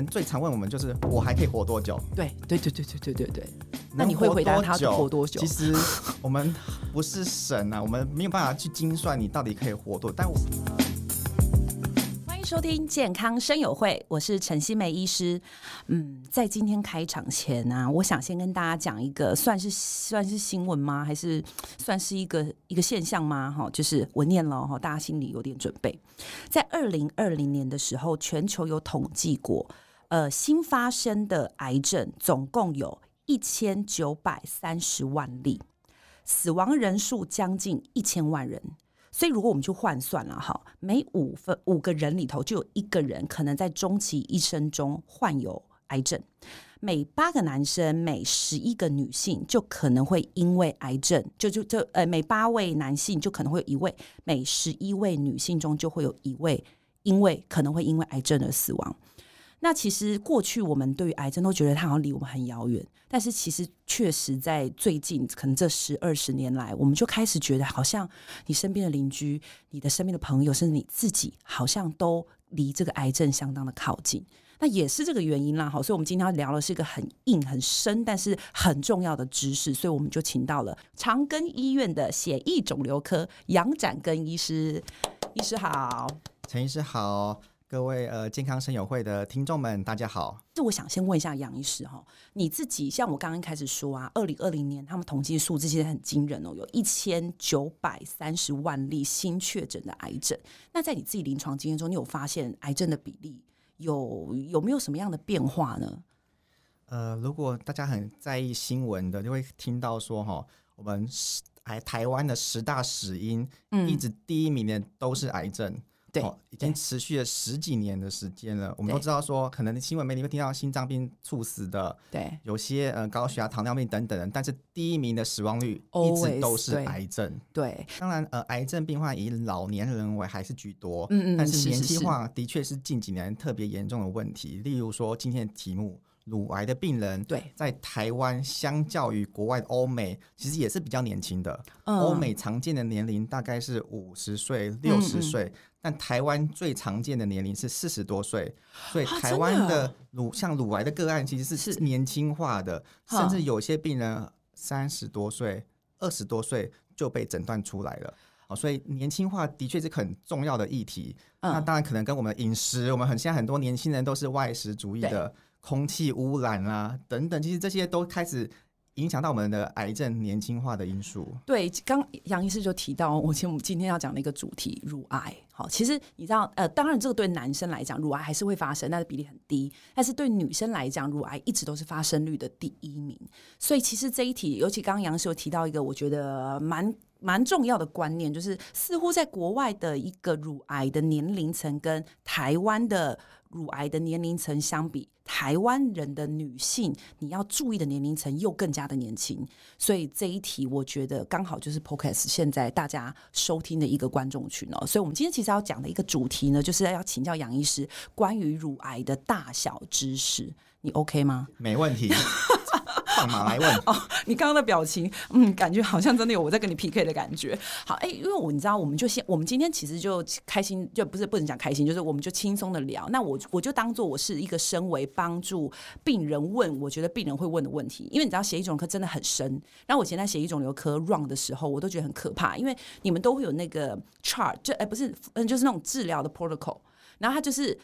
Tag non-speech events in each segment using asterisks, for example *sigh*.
人最常问我们就是我还可以活多久？对对对对对对对对。那你会回答他活多久？其实我们不是神啊，我们没有办法去精算你到底可以活多久。但我欢迎收听健康生友会，我是陈希梅医师。嗯，在今天开场前呢、啊，我想先跟大家讲一个，算是算是新闻吗？还是算是一个一个现象吗？哈，就是我念了哈，大家心里有点准备。在二零二零年的时候，全球有统计过，呃，新发生的癌症总共有。一千九百三十万例，死亡人数将近一千万人。所以，如果我们去换算了哈，每五分五个人里头就有一个人可能在终其一生中患有癌症；每八个男生、每十一个女性就可能会因为癌症，就就就呃，每八位男性就可能会有一位；每十一位女性中就会有一位因为可能会因为癌症而死亡。那其实过去我们对于癌症都觉得它好像离我们很遥远，但是其实确实在最近可能这十二十年来，我们就开始觉得好像你身边的邻居、你的身边的朋友，甚至你自己，好像都离这个癌症相当的靠近。那也是这个原因啦，好，所以我们今天要聊的是一个很硬、很深，但是很重要的知识，所以我们就请到了长庚医院的血液肿瘤科杨展庚医师，医师好，陈医师好。各位呃，健康生友会的听众们，大家好。这我想先问一下杨医师哈，你自己像我刚刚开始说啊，二零二零年他们统计数字其实很惊人哦，有一千九百三十万例新确诊的癌症。那在你自己临床经验中，你有发现癌症的比例有有没有什么样的变化呢？呃，如果大家很在意新闻的，就会听到说哈，我们台台湾的十大死因，嗯，一直第一名的都是癌症。对、哦，已经持续了十几年的时间了。我们都知道说，可能新闻媒体会听到心脏病猝死的，对，有些呃高血压、糖尿病等等，但是第一名的死亡率一直都是癌症。对，对当然呃，癌症病患以老年人为还是居多，嗯嗯，但是年轻化的确是近几年特别严重的问题。例如说今天的题目。乳癌的病人，对，在台湾相较于国外的欧美，其实也是比较年轻的。欧美常见的年龄大概是五十岁、六十岁，但台湾最常见的年龄是四十多岁。所以台湾的乳像乳癌的个案其实是年轻化的，甚至有些病人三十多岁、二十多岁就被诊断出来了。哦，所以年轻化的确是很重要的议题。那当然可能跟我们饮食，我们很现在很多年轻人都是外食主义的。空气污染啊，等等，其实这些都开始影响到我们的癌症年轻化的因素。对，刚杨医师就提到，我其实我们今天要讲的一个主题，乳癌。好，其实你知道，呃，当然这个对男生来讲，乳癌还是会发生，但是比例很低。但是对女生来讲，乳癌一直都是发生率的第一名。所以其实这一题，尤其刚刚杨医师有提到一个，我觉得蛮蛮重要的观念，就是似乎在国外的一个乳癌的年龄层跟台湾的乳癌的年龄层相比，台湾人的女性你要注意的年龄层又更加的年轻，所以这一题我觉得刚好就是 Podcast 现在大家收听的一个观众群哦。所以我们今天其实要讲的一个主题呢，就是要请教杨医师关于乳癌的大小知识，你 OK 吗？没问题。*laughs* 放马来问 *laughs* 哦！你刚刚的表情，嗯，感觉好像真的有我在跟你 PK 的感觉。好，哎、因为我你知道，我们就先，我们今天其实就开心，就不是不能讲开心，就是我们就轻松的聊。那我我就当做我是一个身为帮助病人问，我觉得病人会问的问题。因为你知道，血液肿瘤科真的很深。然后我以前在血液肿瘤科 run 的时候，我都觉得很可怕，因为你们都会有那个 chart，就哎、不是，嗯，就是那种治疗的 protocol。然后他就是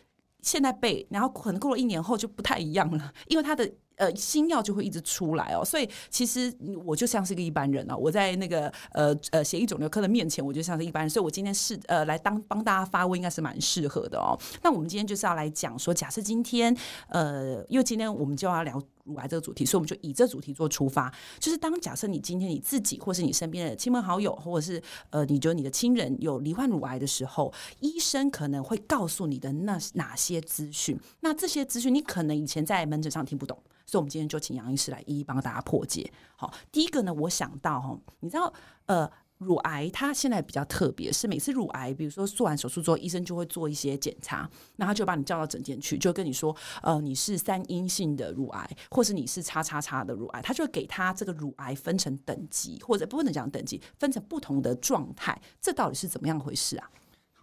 现在背，然后可能过了一年后就不太一样了，因为他的。呃，新药就会一直出来哦，所以其实我就像是个一般人哦，我在那个呃呃协议肿瘤科的面前，我就像是一般人，所以我今天是呃来当帮大家发问，应该是蛮适合的哦。那我们今天就是要来讲说，假设今天呃，因为今天我们就要聊。乳癌这个主题，所以我们就以这主题做出发，就是当假设你今天你自己，或是你身边的亲朋好友，或者是呃，你觉得你的亲人有罹患乳癌的时候，医生可能会告诉你的那哪些资讯？那这些资讯你可能以前在门诊上听不懂，所以我们今天就请杨医师来一一帮大家破解。好，第一个呢，我想到哈，你知道呃。乳癌它现在比较特别，是每次乳癌，比如说做完手术之后，医生就会做一些检查，那他就把你叫到诊间去，就跟你说，呃，你是三阴性的乳癌，或是你是叉叉叉的乳癌，他就会给他这个乳癌分成等级，或者不能讲等级，分成不同的状态，这到底是怎么样回事啊？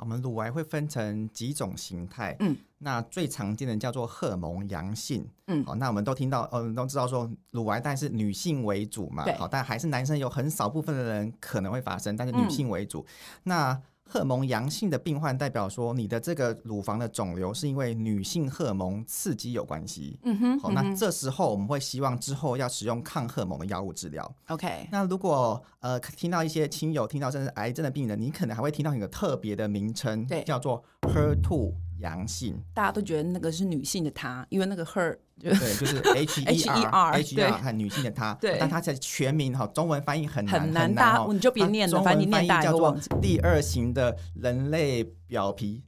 我们乳癌会分成几种形态，嗯，那最常见的叫做荷尔蒙阳性，嗯，好，那我们都听到，嗯，都知道说乳癌，但是女性为主嘛，对，好，但还是男生有很少部分的人可能会发生，但是女性为主，嗯、那。荷尔蒙阳性的病患代表说，你的这个乳房的肿瘤是因为女性荷尔蒙刺激有关系。嗯哼，好，那这时候我们会希望之后要使用抗荷尔蒙的药物治疗。OK，那如果呃听到一些亲友听到甚至癌症的病人，你可能还会听到一个特别的名称，对，叫做 HER2 阳性。大家都觉得那个是女性的她，因为那个 her。对，就是 *laughs* H E R H E R 和女性的她，对，但它在全名哈，中文翻译很难很难，大你就别念了，反正你念大叫做第二型的人类表皮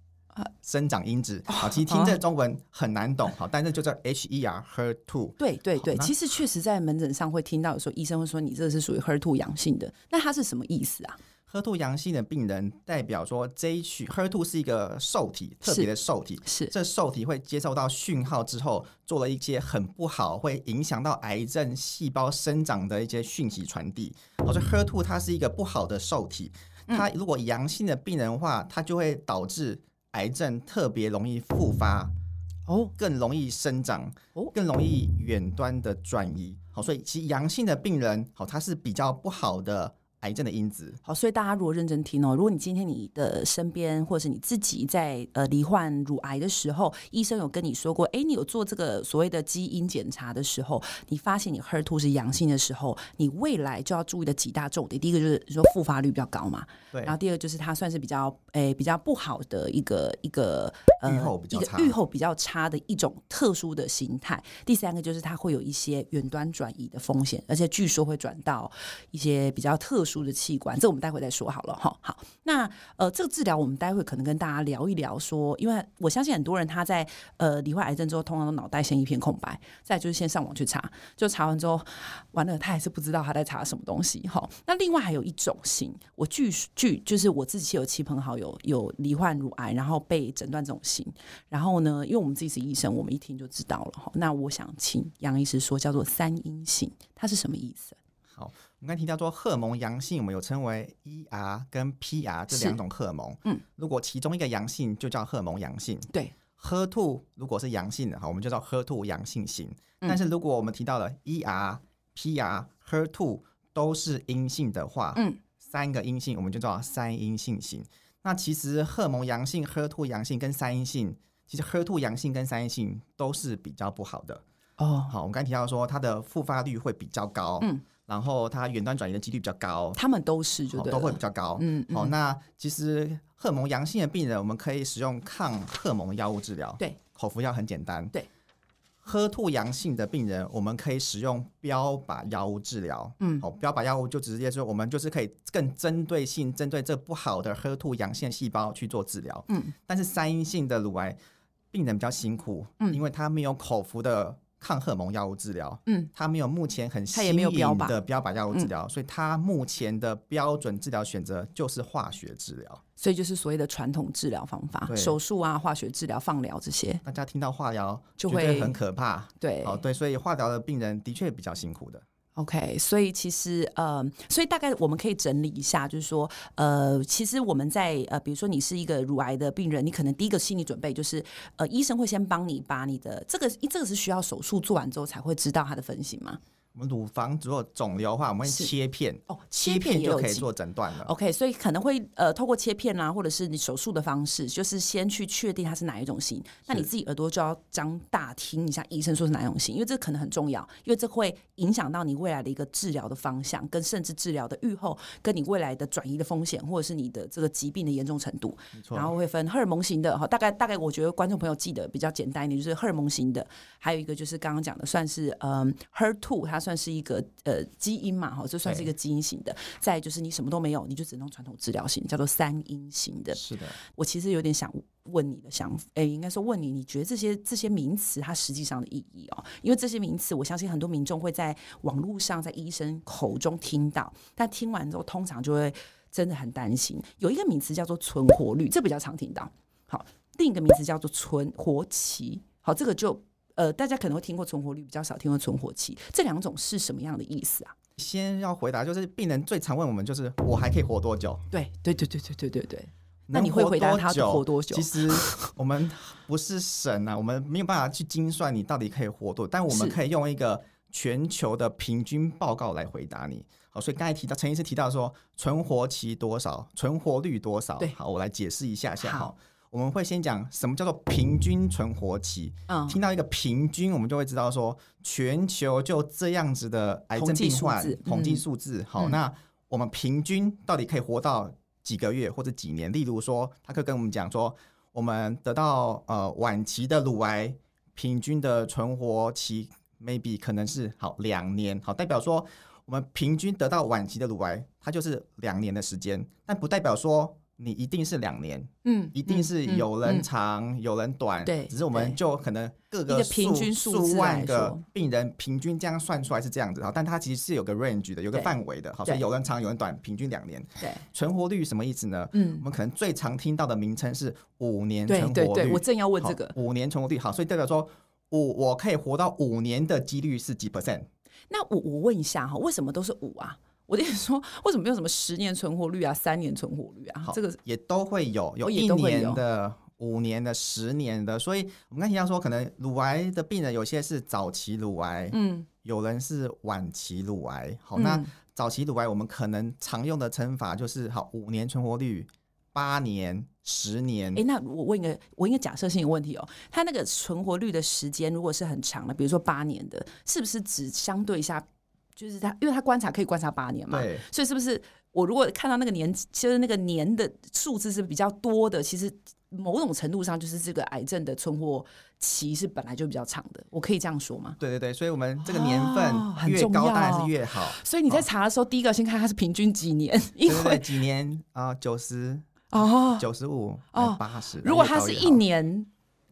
生长因子。好，其实听这中文很难懂，好，但是就叫 H E R her two，。对对对，其实确实在门诊上会听到，有时候医生会说你这是属于 her two 阳性的，那它是什么意思啊？HER2 阳性的病人代表说，这一区 HER2 是一个受体，特别的受体，是，是这受体会接受到讯号之后，做了一些很不好，会影响到癌症细胞生长的一些讯息传递。我说 HER2 它是一个不好的受体，它如果阳性的病人的话，它就会导致癌症特别容易复发，哦，更容易生长，哦，更容易远端的转移。好，所以其实阳性的病人，好，它是比较不好的。癌症的因子，好，所以大家如果认真听哦，如果你今天你的身边或者是你自己在呃罹患乳癌的时候，医生有跟你说过，哎，你有做这个所谓的基因检查的时候，你发现你 HER2 是阳性的时候，你未来就要注意的几大重点，第一个就是说复发率比较高嘛，对，然后第二个就是它算是比较诶比较不好的一个一个呃预后比较差，预后比较差的一种特殊的形态，第三个就是它会有一些远端转移的风险，而且据说会转到一些比较特殊。的器官，这我们待会再说好了哈。好，那呃，这个治疗我们待会可能跟大家聊一聊说，说因为我相信很多人他在呃罹患癌症之后，通常都脑袋先一片空白，再就是先上网去查，就查完之后，完了他还是不知道他在查什么东西哈。那另外还有一种型，我据据就是我自己有亲朋好友有罹患乳癌，然后被诊断这种型，然后呢，因为我们自己是医生，我们一听就知道了哈。那我想请杨医师说，叫做三阴型，它是什么意思？好。我们刚提到说，荷尔蒙阳性，我们有称为 ER 跟 PR 这两种荷尔蒙。嗯，如果其中一个阳性，就叫荷尔蒙阳性。对，HER2 如果是阳性的，哈，我们就叫 HER2 阳性型。嗯、但是如果我们提到了 ER、PR、HER2 都是阴性的话，嗯，三个阴性，我们就叫三阴性型。那其实荷尔蒙阳性、HER2 阳性跟三阴性，其实 HER2 阳性跟三阴性都是比较不好的。哦，好，我们刚才提到说，它的复发率会比较高。嗯。然后它远端转移的几率比较高，他们都是就都会比较高。嗯，好、嗯哦，那其实荷尔蒙阳性的病人，我们可以使用抗荷尔蒙药物治疗。对，口服药很简单。对，HER2 阳性的病人，我们可以使用标靶药物治疗。嗯，好、哦，标靶药物就直接说，我们就是可以更针对性针对这不好的 HER2 阳性细胞去做治疗。嗯，但是三阴性的乳癌病人比较辛苦，嗯，因为他没有口服的。抗荷尔蒙药物治疗，嗯，它没有目前很新颖的标靶药物治疗，所以它目前的标准治疗选择就是化学治疗，所以就是所谓的传统治疗方法，手术啊、化学治疗、放疗这些。大家听到化疗就会很可怕，对，哦，对，所以化疗的病人的确比较辛苦的。OK，所以其实呃，所以大概我们可以整理一下，就是说呃，其实我们在呃，比如说你是一个乳癌的病人，你可能第一个心理准备就是呃，医生会先帮你把你的这个，这个是需要手术做完之后才会知道它的分型吗？我们乳房如果肿瘤的话，我们会切片哦，切片就可以做诊断了。OK，所以可能会呃，透过切片啊，或者是你手术的方式，就是先去确定它是哪一种型。那你自己耳朵就要张大听一下医生说是哪一种型，因为这可能很重要，因为这会影响到你未来的一个治疗的方向，跟甚至治疗的预后，跟你未来的转移的风险，或者是你的这个疾病的严重程度。然后会分荷尔蒙型的哈，大概大概我觉得观众朋友记得比较简单一点，就是荷尔蒙型的，还有一个就是刚刚讲的，算是嗯 HER2，它算是一个呃基因嘛，哈，这算是一个基因型的。再就是你什么都没有，你就只能传统治疗型，叫做三阴型的。是的，我其实有点想问你的想，哎，应该说问你，你觉得这些这些名词它实际上的意义哦？因为这些名词，我相信很多民众会在网络上、在医生口中听到，但听完之后，通常就会真的很担心。有一个名词叫做存活率，这比较常听到。好，另一个名词叫做存活期。好，这个就。呃，大家可能会听过存活率，比较少听过存活期，这两种是什么样的意思啊？先要回答，就是病人最常问我们，就是我还可以活多久？对，对，对，对，对，对，对，对。那你会回答他活多久？其实我们不是神啊，*laughs* 我们没有办法去精算你到底可以活多久，但我们可以用一个全球的平均报告来回答你。好，所以刚才提到陈医师提到说存活期多少，存活率多少？对，好，我来解释一下下。好，我们会先讲什么叫做平均存活期。嗯，听到一个平均，我们就会知道说全球就这样子的癌症病患统计数字。嗯、好，那我们平均到底可以活到？几个月或者几年，例如说，他可以跟我们讲说，我们得到呃晚期的乳癌，平均的存活期 maybe 可能是好两年，好，代表说我们平均得到晚期的乳癌，它就是两年的时间，但不代表说。你一定是两年，嗯，一定是有人长、有人短，对，只是我们就可能各个数平均数万个病人平均这样算出来是这样子哈，但它其实是有个 range 的，有个范围的，好，所以有人长有人短，平均两年。对，存活率什么意思呢？嗯，我们可能最常听到的名称是五年存活率。对对对，我正要问这个五年存活率，好，所以代表说五我可以活到五年的几率是几 percent？那我我问一下哈，为什么都是五啊？我跟你说，为什么没有什么十年存活率啊、三年存活率啊？好这个也都会有，有一年的、五年的、十年的。所以我们刚提到说，可能乳癌的病人有些是早期乳癌，嗯，有人是晚期乳癌。好，那早期乳癌我们可能常用的称法就是好五年存活率、八年、十年。哎，那我问一个，我一个假设性的问题哦，它那个存活率的时间如果是很长的，比如说八年的，是不是只相对一下？就是他，因为他观察可以观察八年嘛，对，所以是不是我如果看到那个年，其实那个年的数字是比较多的，其实某种程度上就是这个癌症的存活期是本来就比较长的，我可以这样说吗？对对对，所以我们这个年份越高当然是越好。所以你在查的时候，第一个先看它是平均几年，*laughs* 因为几年啊，九十哦，九十五哦，八十。如果它是一年。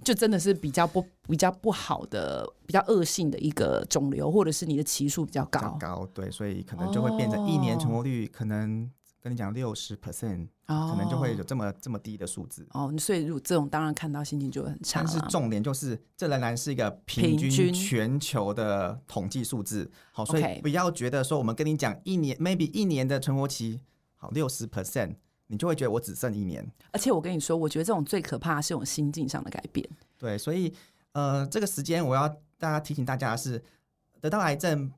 就真的是比较不比较不好的、比较恶性的一个肿瘤，或者是你的期数比较高，较高对，所以可能就会变成一年存活率可能跟你讲六十 percent，可能就会有这么这么低的数字哦。所以如果这种当然看到心情就会很差。但是重点就是这仍然是一个平均全球的统计数字，好，所以不要觉得说我们跟你讲一年 maybe 一年的存活期好六十 percent。你就会觉得我只剩一年，而且我跟你说，我觉得这种最可怕的是这种心境上的改变。对，所以呃，这个时间我要大家提醒大家的是，得到癌症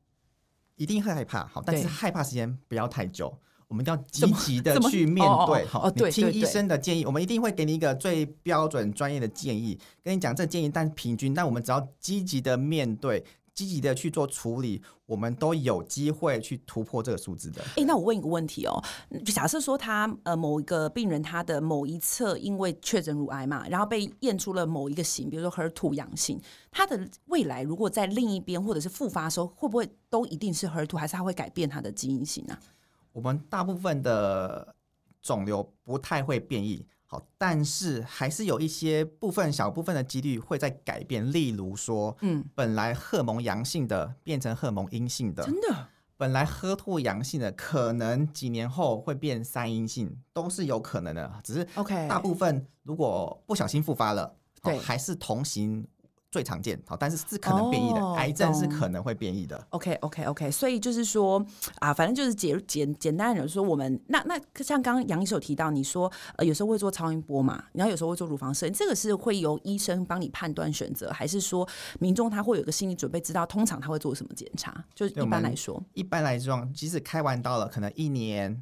一定会害怕，好，但是害怕时间不要太久，我们要积极的去面对。好，你听医生的建议，我们一定会给你一个最标准专业的建议，跟你讲这建议，但平均，但我们只要积极的面对。积极的去做处理，我们都有机会去突破这个数字的。哎、欸，那我问一个问题哦，就假设说他呃某一个病人他的某一侧因为确诊乳癌嘛，然后被验出了某一个型，比如说 HER2 阳性，他的未来如果在另一边或者是复发的时候，会不会都一定是 HER2，还是他会改变他的基因型啊？我们大部分的肿瘤不太会变异。好，但是还是有一些部分小部分的几率会在改变，例如说，嗯，本来荷蒙阳性的变成荷蒙阴性的，真的，本来 HER2 阳性的可能几年后会变三阴性，都是有可能的，只是 OK，大部分如果不小心复发了，对，还是同型。最常见，好，但是是可能变异的，哦、癌症是可能会变异的。OK，OK，OK，okay, okay, okay, 所以就是说啊，反正就是简简简单的说，我们那那像刚刚杨医生有提到，你说呃有时候会做超音波嘛，然后有时候会做乳房摄影，这个是会由医生帮你判断选择，还是说民众他会有个心理准备，知道通常他会做什么检查？就一般来说，一般来说，即使开完刀了，可能一年。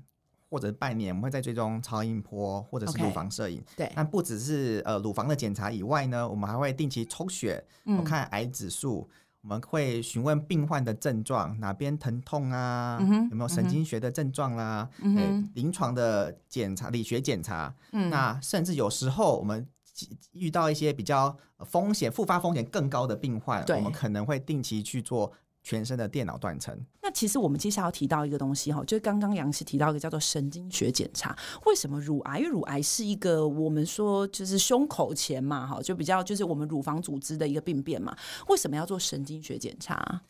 或者半年，我们会在追踪超音波或者是乳房摄影。Okay, 对，但不只是呃乳房的检查以外呢，我们还会定期抽血，我、嗯、看癌指数，我们会询问病患的症状，哪边疼痛啊，嗯、有没有神经学的症状啦、啊，临、嗯欸、床的检查、理学检查。嗯，那甚至有时候我们遇到一些比较风险、复发风险更高的病患，我们可能会定期去做。全身的电脑断层。那其实我们接下来要提到一个东西哈，就是刚刚杨医师提到一个叫做神经学检查。为什么乳癌？因为乳癌是一个我们说就是胸口前嘛，哈，就比较就是我们乳房组织的一个病变嘛。为什么要做神经学检查？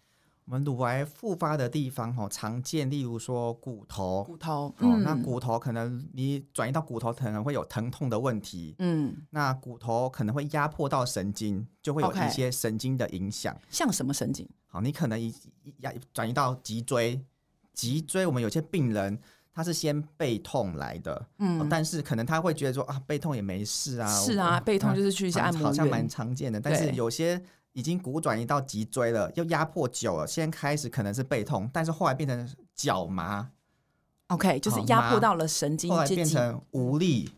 我们乳癌复发的地方哈，常见，例如说骨头，骨头，嗯，那骨头可能你转移到骨头可能会有疼痛的问题，嗯，那骨头可能会压迫到神经，就会有一些神经的影响。像什么神经？好，你可能一压转移到脊椎，脊椎我们有些病人他是先背痛来的，嗯，但是可能他会觉得说啊，背痛也没事啊，是啊，背痛就是去一下按摩，好像蛮常见的。但是有些已经骨转移到脊椎了，又压迫久了，先开始可能是背痛，但是后来变成脚麻，OK，就是压迫到了神经，后来变成无力，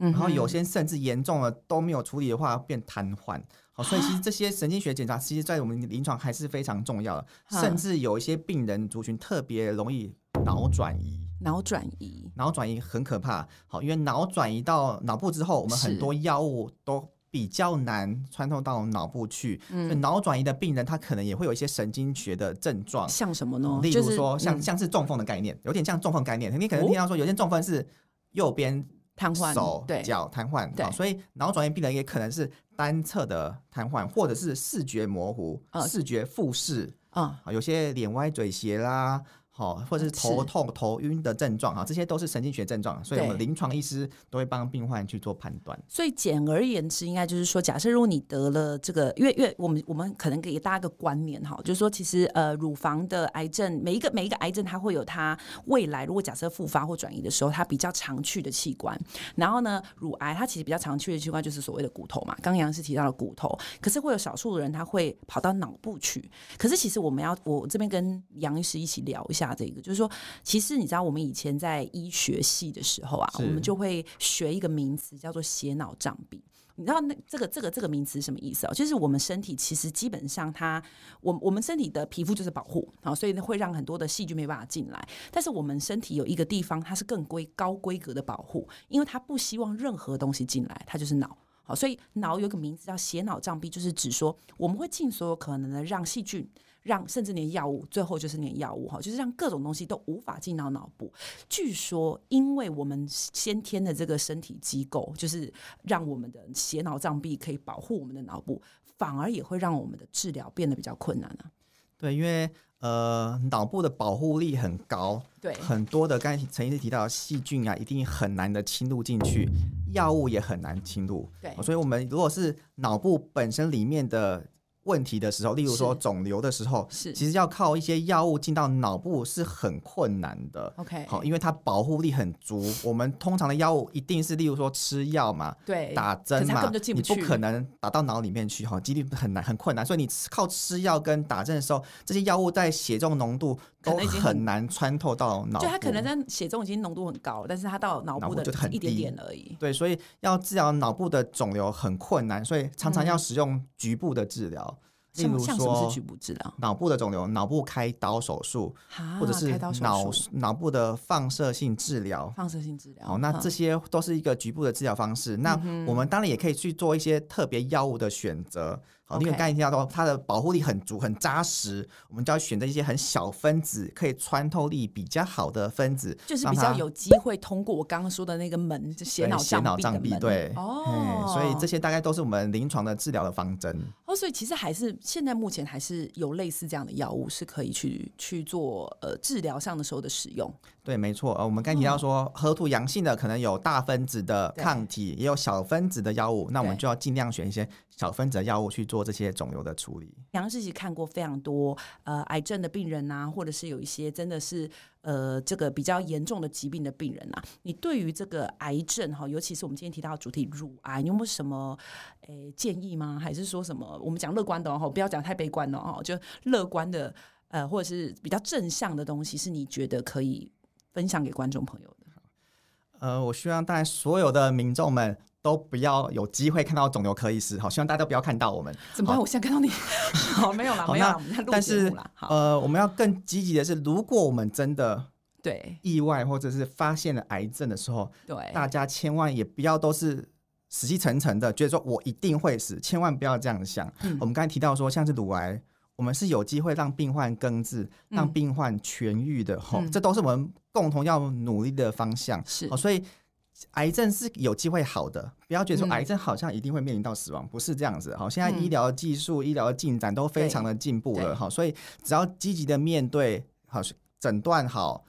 嗯然后有些甚至严重了都没有处理的话变瘫痪。好，所以其实这些神经学检查，其实在我们临床还是非常重要的，甚至有一些病人族群特别容易脑转移。脑转移，脑转移很可怕。好，因为脑转移到脑部之后，我们很多药物都比较难穿透到脑部去。嗯，脑转移的病人，他可能也会有一些神经学的症状，像什么呢？例如说，像像是中风的概念，有点像中风概念。你可能听到说，有些中风是右边瘫痪，手脚瘫痪。对，所以脑转移病人也可能是单侧的瘫痪，或者是视觉模糊、视觉复视啊，有些脸歪嘴斜啦。好，或者是头痛、头晕的症状啊，这些都是神经学症状，所以我们临床医师都会帮病患去做判断。所以简而言之，应该就是说，假设如果你得了这个，因为因为我们我们可能给大家一个观念哈，就是说，其实呃，乳房的癌症，每一个每一个癌症，它会有它未来如果假设复发或转移的时候，它比较常去的器官。然后呢，乳癌它其实比较常去的器官就是所谓的骨头嘛，刚杨医师提到了骨头，可是会有少数的人他会跑到脑部去。可是其实我们要我这边跟杨医师一起聊一下。下这个就是说，其实你知道，我们以前在医学系的时候啊，我们就会学一个名词叫做血脑障壁。你知道那这个这个这个名词什么意思啊？就是我们身体其实基本上它，我我们身体的皮肤就是保护啊，所以呢会让很多的细菌没办法进来。但是我们身体有一个地方，它是更规高规格的保护，因为它不希望任何东西进来，它就是脑。好，所以脑有个名字叫血脑障壁，就是指说我们会尽所有可能的让细菌。让甚至连药物，最后就是连药物哈，就是让各种东西都无法进到脑部。据说，因为我们先天的这个身体机构，就是让我们的血脑障壁可以保护我们的脑部，反而也会让我们的治疗变得比较困难啊。对，因为呃，脑部的保护力很高，对，很多的刚才陈医师提到的细菌啊，一定很难的侵入进去，药物也很难侵入。对，所以我们如果是脑部本身里面的。问题的时候，例如说肿瘤的时候，是其实要靠一些药物进到脑部是很困难的。OK，好，因为它保护力很足。我们通常的药物一定是，例如说吃药嘛，对，打针嘛，不你不可能打到脑里面去，哈，几率很难，很困难。所以你靠吃药跟打针的时候，这些药物在血中浓度都很难穿透到脑部。就他可能在血中已经浓度很高，但是他到脑部的就很一点点而已。对，所以要治疗脑部的肿瘤很困难，所以常常要使用局部的治疗。例如说，脑部的肿瘤，脑部开刀手术，或者是脑脑部的放射性治疗。放射性治疗，好，那这些都是一个局部的治疗方式。那我们当然也可以去做一些特别药物的选择。好，因为刚才提到说，它的保护力很足、很扎实，我们就要选择一些很小分子、可以穿透力比较好的分子，就是比较有机会通过我刚刚说的那个门，就血脑血脑障壁。对，哦，所以这些大概都是我们临床的治疗的方针。哦，所以其实还是现在目前还是有类似这样的药物是可以去去做呃治疗上的时候的使用。对，没错。呃，我们刚提到说，核土阳性的可能有大分子的抗体，也有小分子的药物，那我们就要尽量选一些小分子的药物去做这些肿瘤的处理。杨医师看过非常多呃癌症的病人呐、啊，或者是有一些真的是呃这个比较严重的疾病的病人啊，你对于这个癌症哈，尤其是我们今天提到的主题乳癌，你有没有什么诶建议吗？还是说什么我们讲乐观的哦，不要讲太悲观的哦，就乐观的呃或者是比较正向的东西，是你觉得可以分享给观众朋友的？呃，我希望大家所有的民众们都不要有机会看到肿瘤科医师，好，希望大家都不要看到我们。怎么办？我现在看到你，*laughs* 好，没有了，没有了。但是，呃，我们要更积极的是，如果我们真的对意外或者是发现了癌症的时候，对大家千万也不要都是死气沉沉的，觉得说我一定会死，千万不要这样想。嗯、我们刚才提到说，像是乳癌。我们是有机会让病患根治，让病患痊愈的，吼、嗯，这都是我们共同要努力的方向。是，所以癌症是有机会好的，不要觉得说癌症好像一定会面临到死亡，嗯、不是这样子。好，现在医疗技术、嗯、医疗进展都非常的进步了，好，所以只要积极的面对，好，诊断好，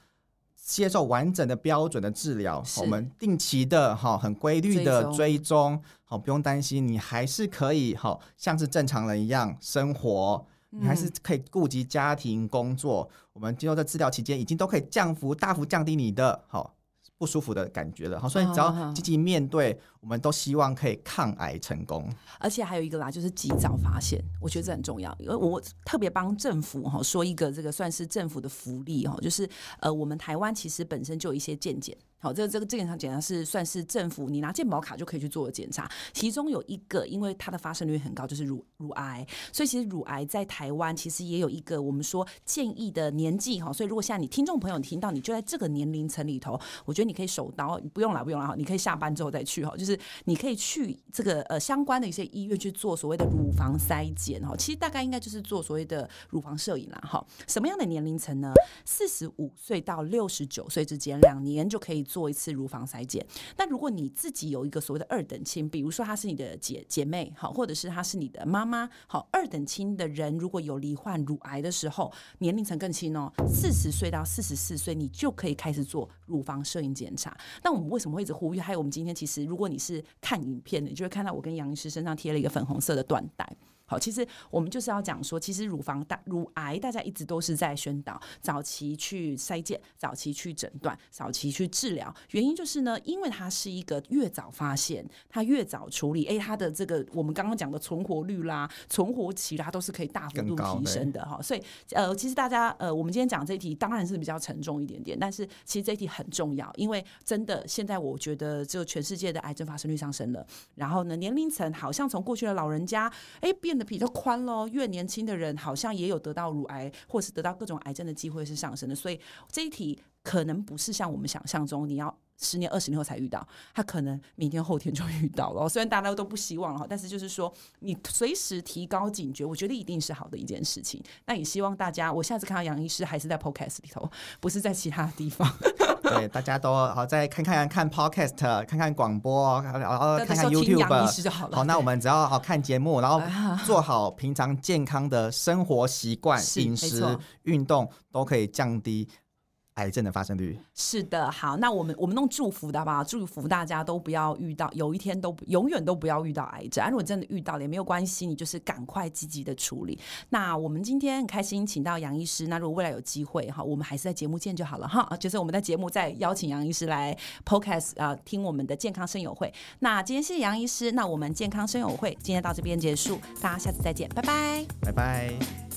接受完整的标准的治疗，我们定期的，哈，很规律的追踪，好，不用担心，你还是可以，好，像是正常人一样生活。你还是可以顾及家庭工作。我们经过在治疗期间，已经都可以降幅大幅降低你的好。不舒服的感觉了，好，所以只要积极面对，哦、我们都希望可以抗癌成功。而且还有一个啦，就是及早发现，我觉得这很重要。因为我特别帮政府哈说一个，这个算是政府的福利哈，就是呃，我们台湾其实本身就有一些健检。好，这个这个健康检查是算是政府，你拿健保卡就可以去做的检查。其中有一个，因为它的发生率很高，就是乳乳癌。所以其实乳癌在台湾其实也有一个我们说建议的年纪哈。所以如果现在你听众朋友听到，你就在这个年龄层里头，我觉得你可以手刀，不用了不用了哈，你可以下班之后再去哈。就是你可以去这个呃相关的一些医院去做所谓的乳房筛检哈。其实大概应该就是做所谓的乳房摄影啦哈。什么样的年龄层呢？四十五岁到六十九岁之间，两年就可以。做一次乳房筛检。那如果你自己有一个所谓的二等亲，比如说她是你的姐姐妹，好，或者是她是你的妈妈，好，二等亲的人如果有罹患乳癌的时候，年龄层更轻哦，四十岁到四十四岁，你就可以开始做乳房摄影检查。那我们为什么会一直呼吁？还有我们今天其实，如果你是看影片的，你就会看到我跟杨医师身上贴了一个粉红色的缎带。好，其实我们就是要讲说，其实乳房大乳癌，大家一直都是在宣导早期去筛检、早期去诊断、早期去治疗。原因就是呢，因为它是一个越早发现，它越早处理，哎，它的这个我们刚刚讲的存活率啦、存活期啦，都是可以大幅度提升的哈。所以呃，其实大家呃，我们今天讲这一题当然是比较沉重一点点，但是其实这一题很重要，因为真的现在我觉得就全世界的癌症发生率上升了，然后呢，年龄层好像从过去的老人家哎变。变得比较宽喽，越年轻的人好像也有得到乳癌或是得到各种癌症的机会是上升的，所以这一题可能不是像我们想象中，你要十年、二十年后才遇到，他可能明天、后天就遇到了。虽然大家都不希望哈，但是就是说你随时提高警觉，我觉得一定是好的一件事情。那也希望大家，我下次看到杨医师还是在 Podcast 里头，不是在其他地方。*laughs* 对，大家都好，再看看看 podcast，看看广播，然后看看 YouTube 好，好，那我们只要好看节目，然后 *laughs* 做好平常健康的生活习惯、饮食、运动，都可以降低。癌症的发生率是的，好，那我们我们弄祝福的好不好？祝福大家都不要遇到，有一天都永远都不要遇到癌症。啊、如果真的遇到了也没有关系，你就是赶快积极的处理。那我们今天很开心请到杨医师，那如果未来有机会哈，我们还是在节目见就好了哈。就是我们在节目再邀请杨医师来 Podcast 啊，听我们的健康声友会。那今天谢谢杨医师，那我们健康声友会今天到这边结束，大家下次再见，拜拜，拜拜。